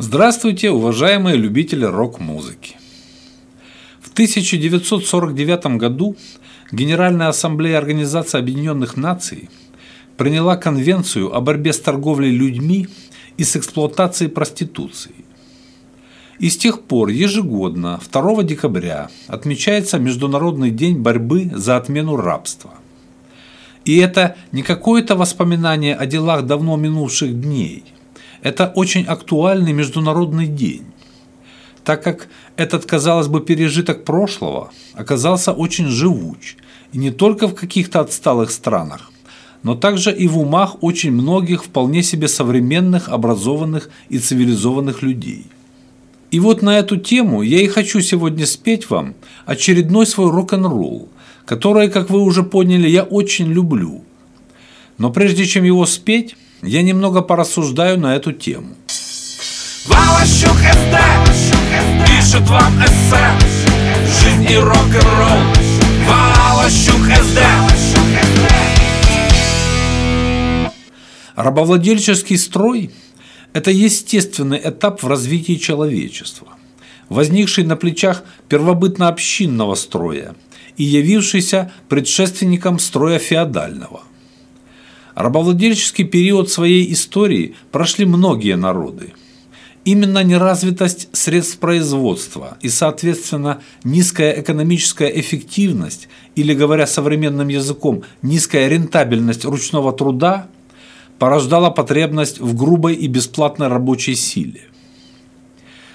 Здравствуйте, уважаемые любители рок-музыки. В 1949 году Генеральная ассамблея Организации Объединенных Наций приняла Конвенцию о борьбе с торговлей людьми и с эксплуатацией проституции. И с тех пор ежегодно 2 декабря отмечается Международный день борьбы за отмену рабства. И это не какое-то воспоминание о делах давно минувших дней – это очень актуальный международный день, так как этот, казалось бы, пережиток прошлого оказался очень живуч, и не только в каких-то отсталых странах, но также и в умах очень многих вполне себе современных, образованных и цивилизованных людей. И вот на эту тему я и хочу сегодня спеть вам очередной свой рок-н-ролл, который, как вы уже поняли, я очень люблю. Но прежде чем его спеть, я немного порассуждаю на эту тему. Валащук СД пишет вам эссе Жизнь и рок-н-ролл Валащук СД Рабовладельческий строй – это естественный этап в развитии человечества, возникший на плечах первобытно-общинного строя и явившийся предшественником строя феодального. Рабовладельческий период своей истории прошли многие народы. Именно неразвитость средств производства и, соответственно, низкая экономическая эффективность, или, говоря современным языком, низкая рентабельность ручного труда порождала потребность в грубой и бесплатной рабочей силе.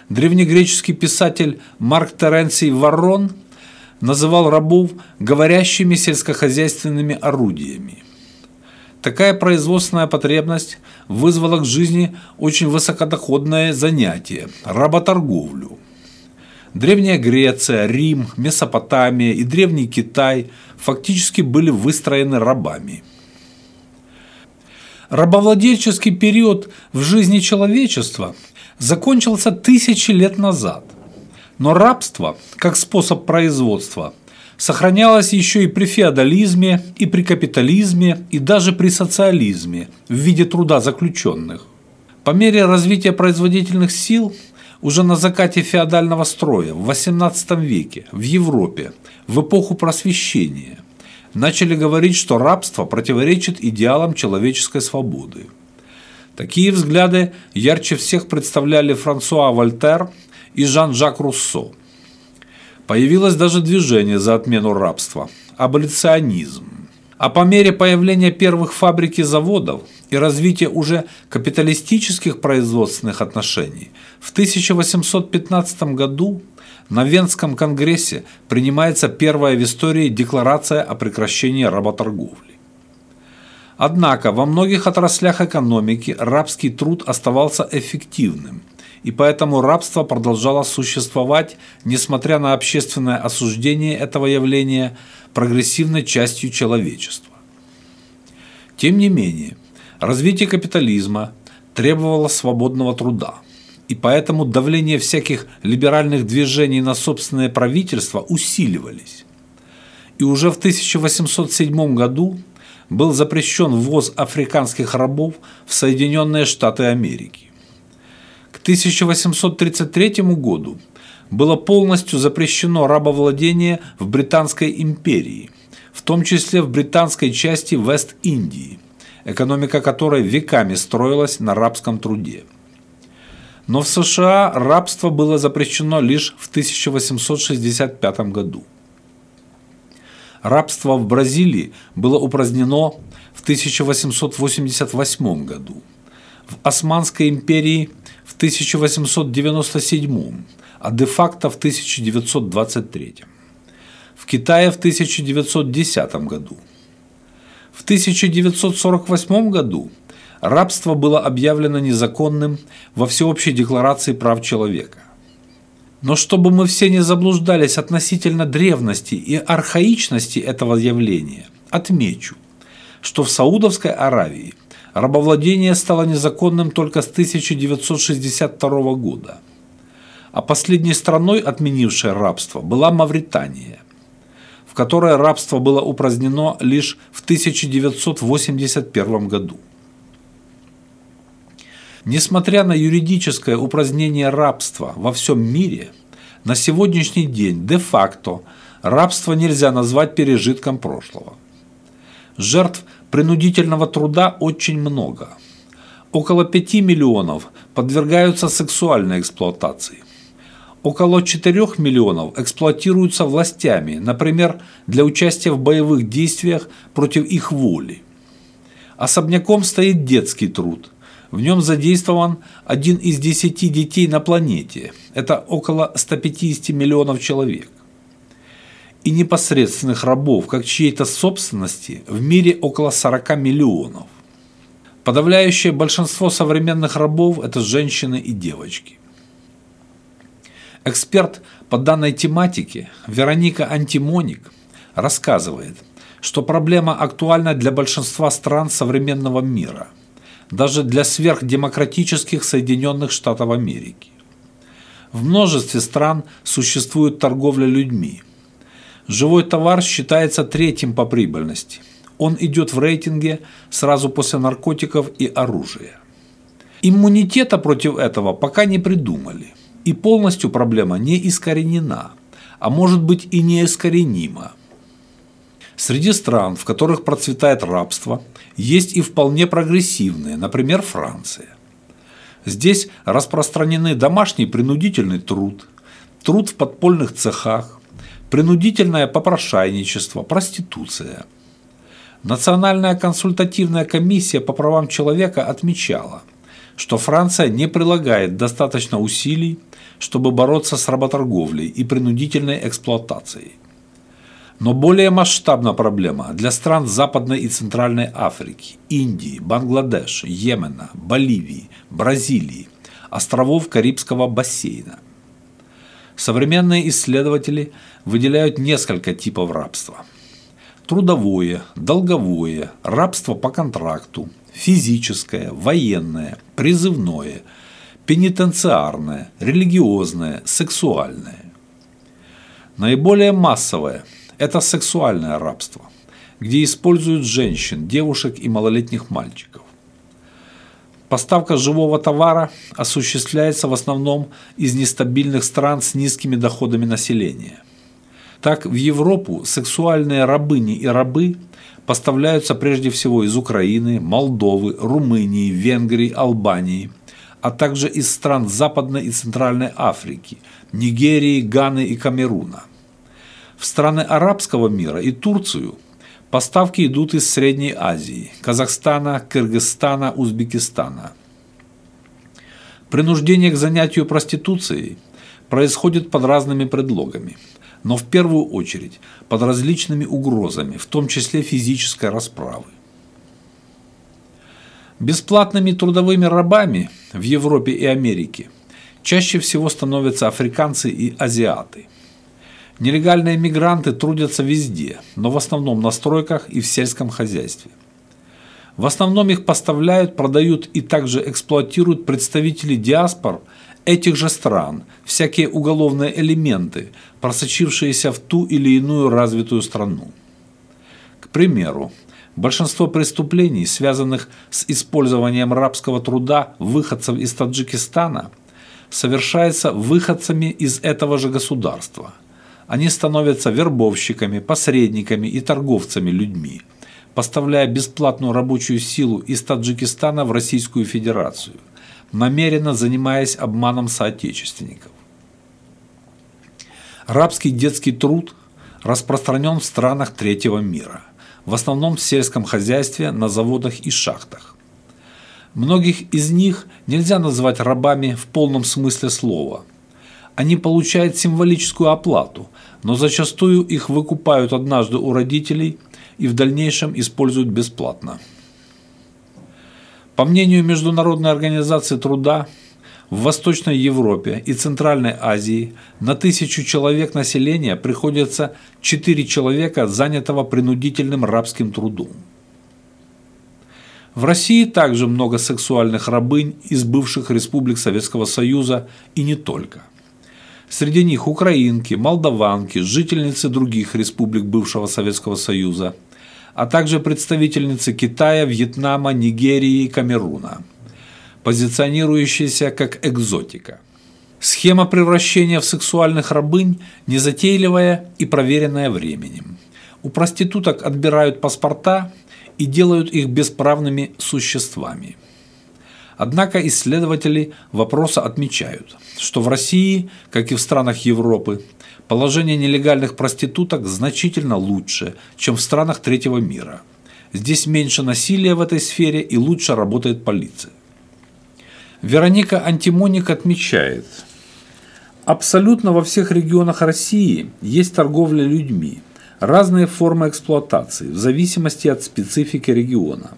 Древнегреческий писатель Марк Теренций Варрон называл рабов говорящими сельскохозяйственными орудиями – Такая производственная потребность вызвала к жизни очень высокодоходное занятие – работорговлю. Древняя Греция, Рим, Месопотамия и Древний Китай фактически были выстроены рабами. Рабовладельческий период в жизни человечества закончился тысячи лет назад. Но рабство, как способ производства – сохранялась еще и при феодализме, и при капитализме, и даже при социализме в виде труда заключенных. По мере развития производительных сил уже на закате феодального строя в XVIII веке в Европе, в эпоху просвещения, начали говорить, что рабство противоречит идеалам человеческой свободы. Такие взгляды ярче всех представляли Франсуа Вольтер и Жан-Жак Руссо – Появилось даже движение за отмену рабства – аболиционизм. А по мере появления первых фабрик и заводов и развития уже капиталистических производственных отношений в 1815 году на Венском конгрессе принимается первая в истории декларация о прекращении работорговли. Однако во многих отраслях экономики рабский труд оставался эффективным – и поэтому рабство продолжало существовать, несмотря на общественное осуждение этого явления прогрессивной частью человечества. Тем не менее, развитие капитализма требовало свободного труда, и поэтому давление всяких либеральных движений на собственное правительство усиливались. И уже в 1807 году был запрещен ввоз африканских рабов в Соединенные Штаты Америки. 1833 году было полностью запрещено рабовладение в Британской империи, в том числе в британской части Вест-Индии, экономика которой веками строилась на рабском труде. Но в США рабство было запрещено лишь в 1865 году. Рабство в Бразилии было упразднено в 1888 году. В Османской империи – в 1897, а де-факто в 1923. В Китае в 1910 году. В 1948 году рабство было объявлено незаконным во Всеобщей декларации прав человека. Но чтобы мы все не заблуждались относительно древности и архаичности этого явления, отмечу, что в Саудовской Аравии Рабовладение стало незаконным только с 1962 года. А последней страной, отменившей рабство, была Мавритания, в которой рабство было упразднено лишь в 1981 году. Несмотря на юридическое упразднение рабства во всем мире, на сегодняшний день де-факто рабство нельзя назвать пережитком прошлого. Жертв принудительного труда очень много. Около 5 миллионов подвергаются сексуальной эксплуатации. Около 4 миллионов эксплуатируются властями, например, для участия в боевых действиях против их воли. Особняком стоит детский труд. В нем задействован один из десяти детей на планете. Это около 150 миллионов человек и непосредственных рабов, как чьей-то собственности, в мире около 40 миллионов. Подавляющее большинство современных рабов – это женщины и девочки. Эксперт по данной тематике Вероника Антимоник рассказывает, что проблема актуальна для большинства стран современного мира, даже для сверхдемократических Соединенных Штатов Америки. В множестве стран существует торговля людьми – Живой товар считается третьим по прибыльности. Он идет в рейтинге сразу после наркотиков и оружия. Иммунитета против этого пока не придумали. И полностью проблема не искоренена, а может быть и неискоренима. Среди стран, в которых процветает рабство, есть и вполне прогрессивные, например, Франция. Здесь распространены домашний принудительный труд, труд в подпольных цехах, принудительное попрошайничество, проституция. Национальная консультативная комиссия по правам человека отмечала, что Франция не прилагает достаточно усилий, чтобы бороться с работорговлей и принудительной эксплуатацией. Но более масштабна проблема для стран Западной и Центральной Африки, Индии, Бангладеш, Йемена, Боливии, Бразилии, островов Карибского бассейна – Современные исследователи выделяют несколько типов рабства. Трудовое, долговое, рабство по контракту, физическое, военное, призывное, пенитенциарное, религиозное, сексуальное. Наиболее массовое – это сексуальное рабство, где используют женщин, девушек и малолетних мальчиков. Поставка живого товара осуществляется в основном из нестабильных стран с низкими доходами населения. Так, в Европу сексуальные рабыни и рабы поставляются прежде всего из Украины, Молдовы, Румынии, Венгрии, Албании, а также из стран Западной и Центральной Африки, Нигерии, Ганы и Камеруна. В страны арабского мира и Турцию Поставки идут из Средней Азии, Казахстана, Кыргызстана, Узбекистана. Принуждение к занятию проституцией происходит под разными предлогами, но в первую очередь под различными угрозами, в том числе физической расправы. Бесплатными трудовыми рабами в Европе и Америке чаще всего становятся африканцы и азиаты – Нелегальные мигранты трудятся везде, но в основном на стройках и в сельском хозяйстве. В основном их поставляют, продают и также эксплуатируют представители диаспор этих же стран, всякие уголовные элементы, просочившиеся в ту или иную развитую страну. К примеру, большинство преступлений, связанных с использованием рабского труда выходцев из Таджикистана, совершается выходцами из этого же государства – они становятся вербовщиками, посредниками и торговцами людьми, поставляя бесплатную рабочую силу из Таджикистана в Российскую Федерацию, намеренно занимаясь обманом соотечественников. Рабский детский труд распространен в странах третьего мира, в основном в сельском хозяйстве, на заводах и шахтах. Многих из них нельзя назвать рабами в полном смысле слова – они получают символическую оплату, но зачастую их выкупают однажды у родителей и в дальнейшем используют бесплатно. По мнению Международной организации труда, в Восточной Европе и Центральной Азии на тысячу человек населения приходится 4 человека, занятого принудительным рабским трудом. В России также много сексуальных рабынь из бывших республик Советского Союза и не только – Среди них украинки, молдаванки, жительницы других республик бывшего Советского Союза, а также представительницы Китая, Вьетнама, Нигерии и Камеруна. позиционирующаяся как экзотика. Схема превращения в сексуальных рабынь незатейливая и проверенная временем. У проституток отбирают паспорта и делают их бесправными существами. Однако исследователи вопроса отмечают, что в России, как и в странах Европы, положение нелегальных проституток значительно лучше, чем в странах третьего мира. Здесь меньше насилия в этой сфере и лучше работает полиция. Вероника Антимоник отмечает, абсолютно во всех регионах России есть торговля людьми, разные формы эксплуатации в зависимости от специфики региона.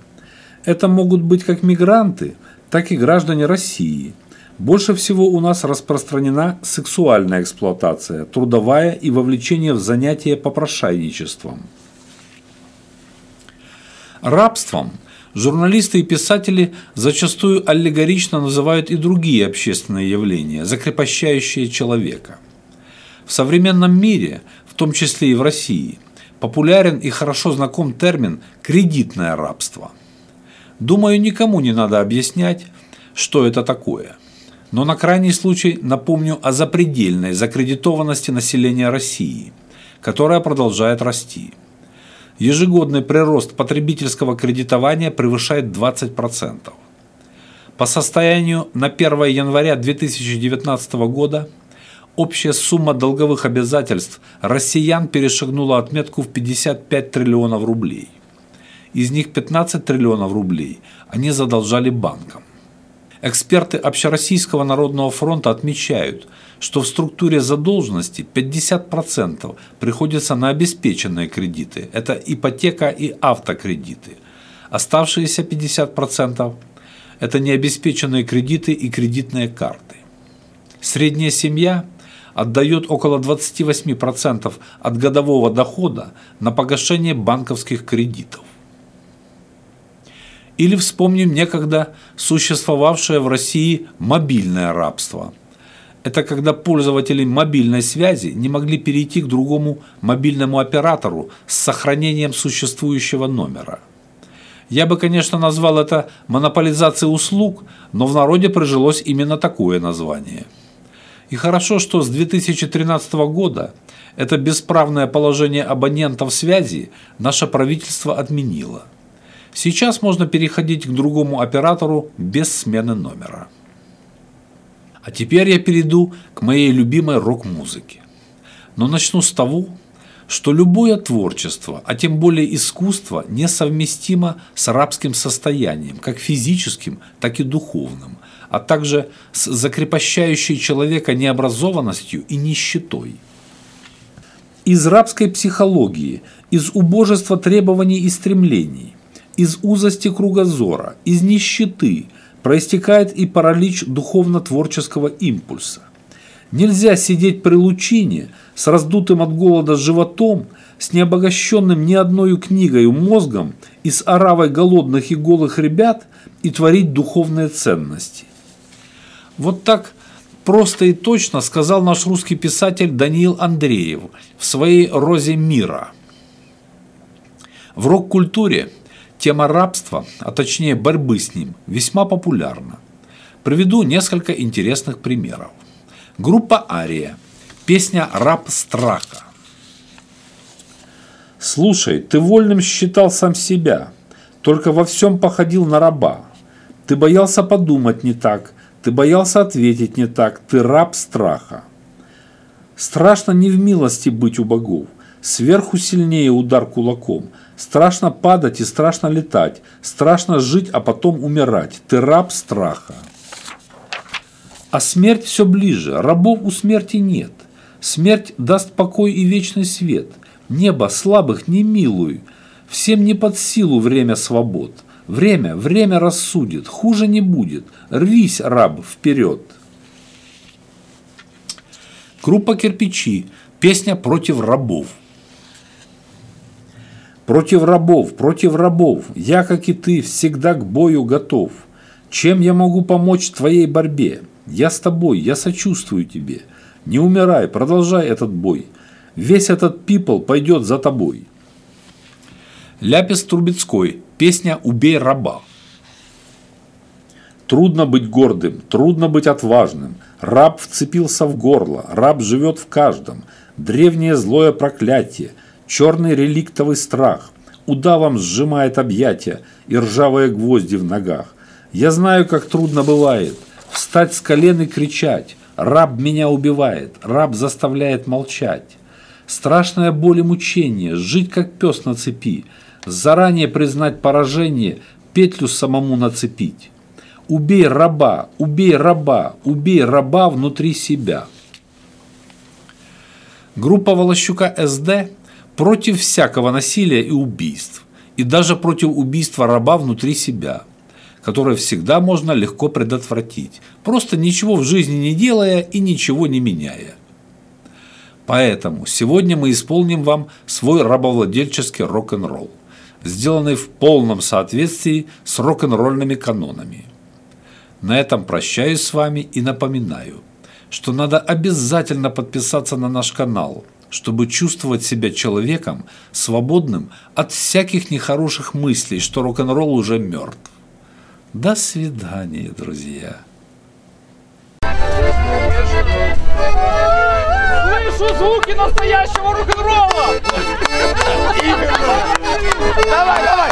Это могут быть как мигранты, так и граждане России. Больше всего у нас распространена сексуальная эксплуатация, трудовая и вовлечение в занятия попрошайничеством. Рабством журналисты и писатели зачастую аллегорично называют и другие общественные явления, закрепощающие человека. В современном мире, в том числе и в России, популярен и хорошо знаком термин «кредитное рабство». Думаю, никому не надо объяснять, что это такое. Но на крайний случай напомню о запредельной закредитованности населения России, которая продолжает расти. Ежегодный прирост потребительского кредитования превышает 20%. По состоянию на 1 января 2019 года общая сумма долговых обязательств россиян перешагнула отметку в 55 триллионов рублей – из них 15 триллионов рублей они задолжали банкам. Эксперты Общероссийского народного фронта отмечают, что в структуре задолженности 50% приходится на обеспеченные кредиты. Это ипотека и автокредиты. Оставшиеся 50% – это необеспеченные кредиты и кредитные карты. Средняя семья отдает около 28% от годового дохода на погашение банковских кредитов. Или вспомним некогда существовавшее в России мобильное рабство. Это когда пользователи мобильной связи не могли перейти к другому мобильному оператору с сохранением существующего номера. Я бы, конечно, назвал это монополизацией услуг, но в народе прижилось именно такое название. И хорошо, что с 2013 года это бесправное положение абонентов связи наше правительство отменило – Сейчас можно переходить к другому оператору без смены номера. А теперь я перейду к моей любимой рок-музыке. Но начну с того, что любое творчество, а тем более искусство, несовместимо с рабским состоянием, как физическим, так и духовным, а также с закрепощающей человека необразованностью и нищетой. Из рабской психологии, из убожества требований и стремлений, из узости кругозора, из нищеты проистекает и паралич духовно-творческого импульса. Нельзя сидеть при лучине с раздутым от голода животом, с необогащенным ни одной книгой мозгом и с оравой голодных и голых ребят и творить духовные ценности. Вот так просто и точно сказал наш русский писатель Даниил Андреев в своей «Розе мира». В рок-культуре Тема рабства, а точнее борьбы с ним, весьма популярна. Приведу несколько интересных примеров. Группа «Ария». Песня «Раб страха». Слушай, ты вольным считал сам себя, только во всем походил на раба. Ты боялся подумать не так, ты боялся ответить не так, ты раб страха. Страшно не в милости быть у богов, сверху сильнее удар кулаком – Страшно падать и страшно летать. Страшно жить, а потом умирать. Ты раб страха. А смерть все ближе. Рабов у смерти нет. Смерть даст покой и вечный свет. Небо слабых не милуй. Всем не под силу время свобод. Время, время рассудит. Хуже не будет. Рвись, раб, вперед. Группа «Кирпичи». Песня против рабов. Против рабов, против рабов, я, как и ты, всегда к бою готов. Чем я могу помочь твоей борьбе? Я с тобой, я сочувствую тебе. Не умирай, продолжай этот бой. Весь этот пипл пойдет за тобой. Ляпис Трубецкой. Песня «Убей раба». Трудно быть гордым, трудно быть отважным. Раб вцепился в горло, раб живет в каждом. Древнее злое проклятие, черный реликтовый страх. Удавом сжимает объятия и ржавые гвозди в ногах. Я знаю, как трудно бывает встать с колен и кричать. Раб меня убивает, раб заставляет молчать. Страшная боль и мучение, жить как пес на цепи, заранее признать поражение, петлю самому нацепить. Убей раба, убей раба, убей раба внутри себя. Группа Волощука СД против всякого насилия и убийств, и даже против убийства раба внутри себя, которое всегда можно легко предотвратить, просто ничего в жизни не делая и ничего не меняя. Поэтому сегодня мы исполним вам свой рабовладельческий рок-н-ролл, сделанный в полном соответствии с рок-н-ролльными канонами – на этом прощаюсь с вами и напоминаю, что надо обязательно подписаться на наш канал, чтобы чувствовать себя человеком, свободным от всяких нехороших мыслей, что рок-н-ролл уже мертв. До свидания, друзья. Слышу звуки настоящего рок-н-ролла! Давай, давай!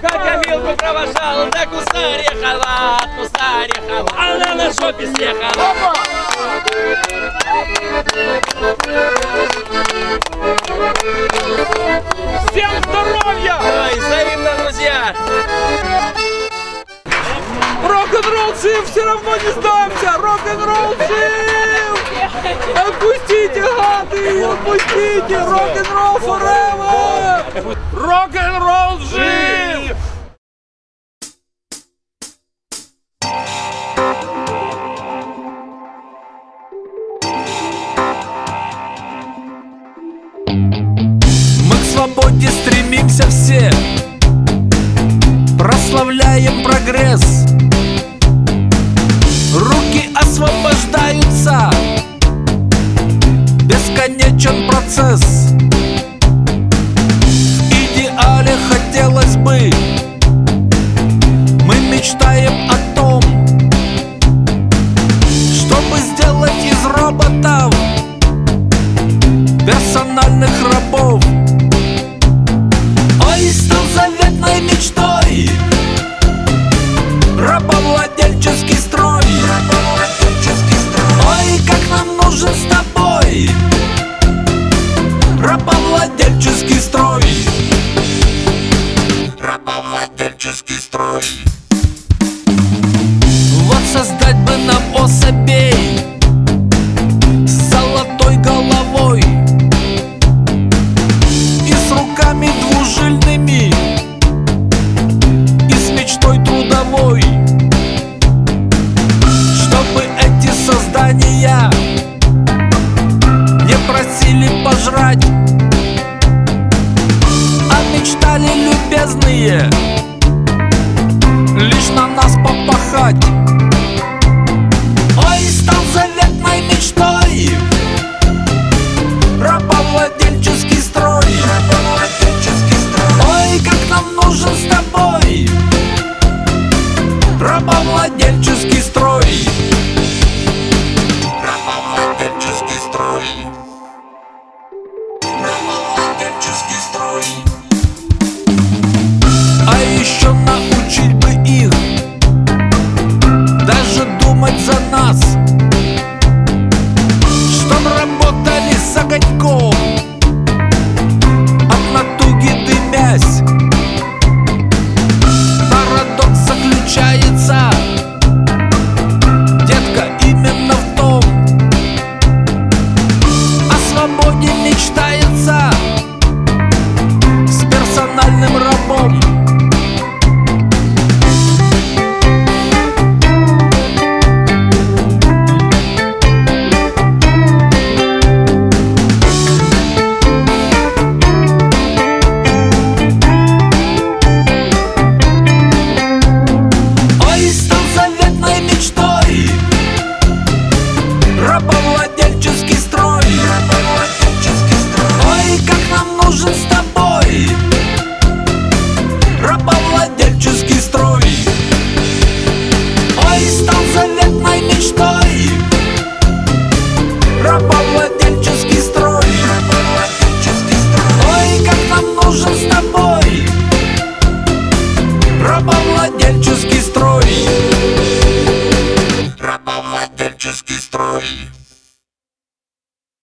Как я Милку провожал до куста орехова, от куста орехова, она на жопе съехала. Всем здоровья! Ой, взаимно, друзья! Рок-н-ролл все равно не сдамся! Рок-н-ролл! Отпустите, гады! Отпустите! Рок-н-ролл forever! Рок-н-ролл жив! Мы к свободе стремимся все Прославляем прогресс Руки освобождаются Бесконечен процесс. В идеале хотелось бы. Мы мечтаем о мечтали любезные. Лишь на нас попахать. Ой, стал заветной мечтой. Рабовладельческий строй. Ой, как нам нужен с тобой. Рабовладельческий строй